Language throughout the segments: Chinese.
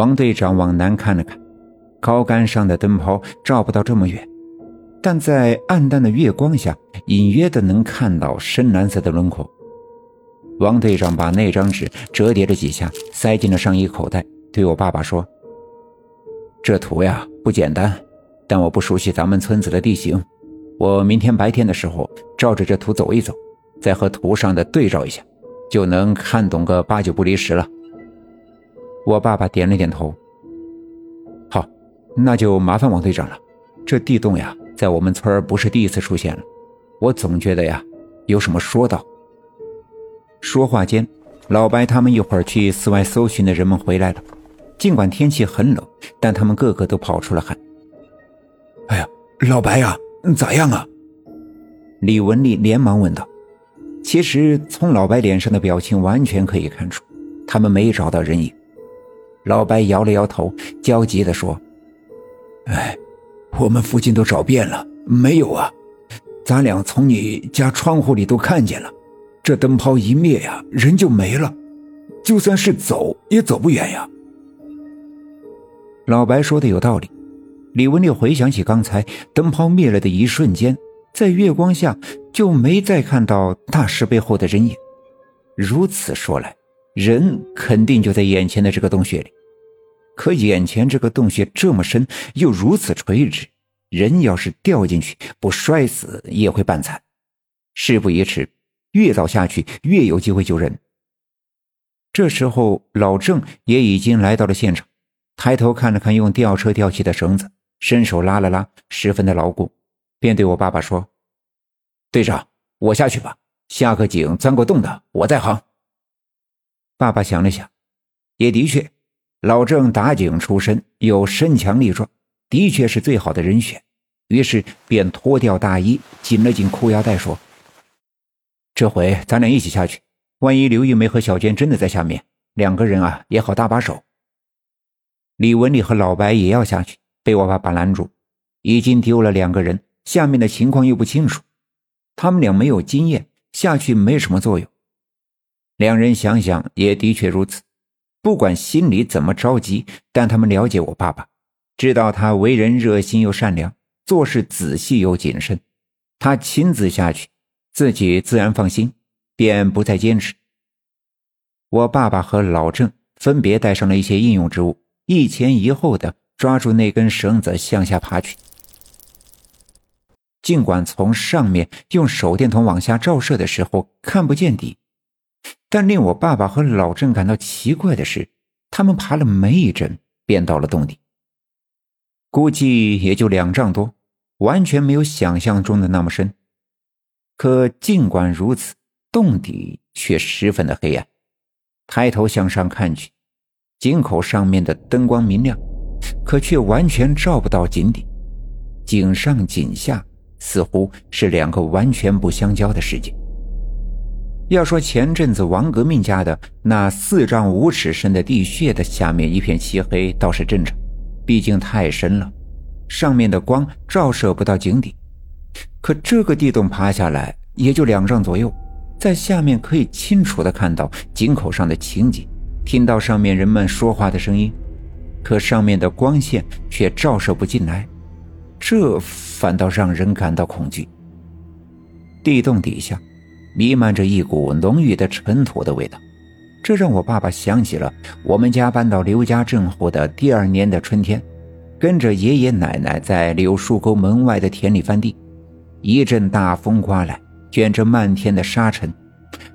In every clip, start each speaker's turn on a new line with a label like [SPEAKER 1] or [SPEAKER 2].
[SPEAKER 1] 王队长往南看了看，高杆上的灯泡照不到这么远，但在暗淡的月光下，隐约的能看到深蓝色的轮廓。王队长把那张纸折叠了几下，塞进了上衣口袋，对我爸爸说：“这图呀不简单，但我不熟悉咱们村子的地形，我明天白天的时候照着这图走一走，再和图上的对照一下，就能看懂个八九不离十了。”我爸爸点了点头。好，那就麻烦王队长了。这地洞呀，在我们村不是第一次出现了，我总觉得呀，有什么说道。说话间，老白他们一会儿去寺外搜寻的人们回来了。尽管天气很冷，但他们个个都跑出了汗。
[SPEAKER 2] 哎呀，老白呀，咋样啊？
[SPEAKER 1] 李文丽连忙问道。其实从老白脸上的表情完全可以看出，他们没找到人影。老白摇了摇头，焦急地说：“
[SPEAKER 2] 哎，我们附近都找遍了，没有啊。咱俩从你家窗户里都看见了，这灯泡一灭呀，人就没了，就算是走也走不远呀。”
[SPEAKER 1] 老白说的有道理。李文丽回想起刚才灯泡灭了的一瞬间，在月光下就没再看到大石背后的人影。如此说来，人肯定就在眼前的这个洞穴里，可眼前这个洞穴这么深，又如此垂直，人要是掉进去，不摔死也会半残。事不宜迟，越早下去越有机会救人。这时候，老郑也已经来到了现场，抬头看了看用吊车吊起的绳子，伸手拉了拉，十分的牢固，便对我爸爸说：“队长，我下去吧，下个井钻过洞的，我在行。”爸爸想了想，也的确，老郑打井出身，又身强力壮，的确是最好的人选。于是便脱掉大衣，紧了紧裤腰带，说：“这回咱俩一起下去，万一刘玉梅和小娟真的在下面，两个人啊也好搭把手。”李文礼和老白也要下去，被我爸爸拦住。已经丢了两个人，下面的情况又不清楚，他们俩没有经验，下去没什么作用。两人想想，也的确如此。不管心里怎么着急，但他们了解我爸爸，知道他为人热心又善良，做事仔细又谨慎。他亲自下去，自己自然放心，便不再坚持。我爸爸和老郑分别带上了一些应用之物，一前一后的抓住那根绳子向下爬去。尽管从上面用手电筒往下照射的时候看不见底。但令我爸爸和老郑感到奇怪的是，他们爬了没一阵，便到了洞底。估计也就两丈多，完全没有想象中的那么深。可尽管如此，洞底却十分的黑暗。抬头向上看去，井口上面的灯光明亮，可却完全照不到井底。井上井下似乎是两个完全不相交的世界。要说前阵子王革命家的那四丈五尺深的地穴的下面一片漆黑，倒是正常，毕竟太深了，上面的光照射不到井底。可这个地洞爬下来也就两丈左右，在下面可以清楚的看到井口上的情景，听到上面人们说话的声音，可上面的光线却照射不进来，这反倒让人感到恐惧。地洞底下。弥漫着一股浓郁的尘土的味道，这让我爸爸想起了我们家搬到刘家镇后的第二年的春天，跟着爷爷奶奶在柳树沟门外的田里翻地，一阵大风刮来，卷着漫天的沙尘，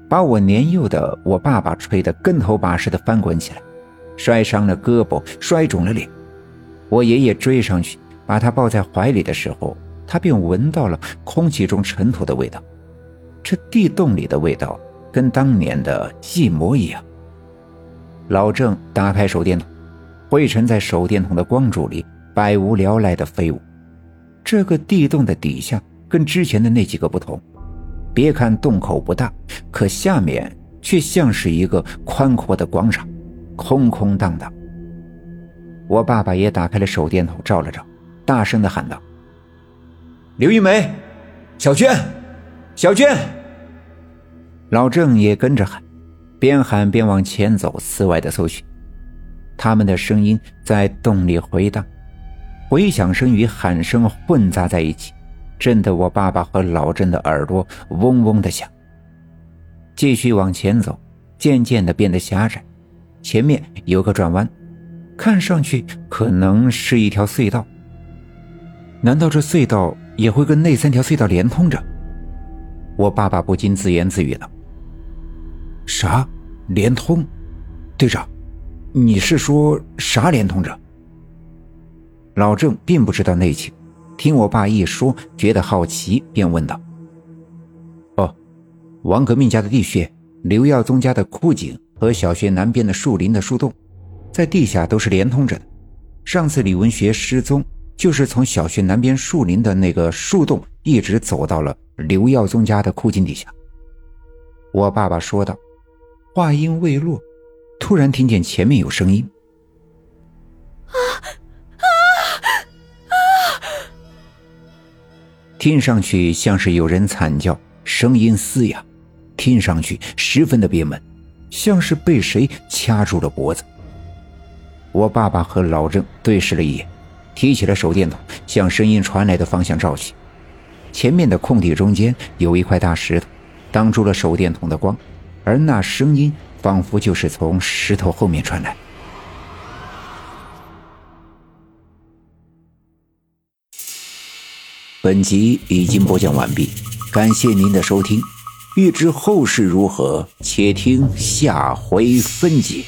[SPEAKER 1] 把我年幼的我爸爸吹得跟头把似的翻滚起来，摔伤了胳膊，摔肿了脸。我爷爷追上去把他抱在怀里的时候，他便闻到了空气中尘土的味道。这地洞里的味道跟当年的一模一样。老郑打开手电筒，灰尘在手电筒的光柱里百无聊赖的飞舞。这个地洞的底下跟之前的那几个不同，别看洞口不大，可下面却像是一个宽阔的广场，空空荡荡。我爸爸也打开了手电筒照了照，大声的喊道：“
[SPEAKER 2] 刘玉梅，小娟。”小娟，
[SPEAKER 1] 老郑也跟着喊，边喊边往前走，四外的搜寻。他们的声音在洞里回荡，回响声与喊声混杂在一起，震得我爸爸和老郑的耳朵嗡嗡的响。继续往前走，渐渐的变得狭窄，前面有个转弯，看上去可能是一条隧道。难道这隧道也会跟那三条隧道连通着？我爸爸不禁自言自语道：“
[SPEAKER 2] 啥？连通？队长，你是说啥连通着？”
[SPEAKER 1] 老郑并不知道内情，听我爸一说，觉得好奇，便问道：“哦，王革命家的地穴，刘耀宗家的枯井和小学南边的树林的树洞，在地下都是连通着的。上次李文学失踪。”就是从小学南边树林的那个树洞，一直走到了刘耀宗家的枯井底下。我爸爸说道，话音未落，突然听见前面有声音，听上去像是有人惨叫，声音嘶哑，听上去十分的憋闷，像是被谁掐住了脖子。我爸爸和老郑对视了一眼。提起了手电筒，向声音传来的方向照去。前面的空地中间有一块大石头，挡住了手电筒的光，而那声音仿佛就是从石头后面传来。本集已经播讲完毕，感谢您的收听。欲知后事如何，且听下回分解。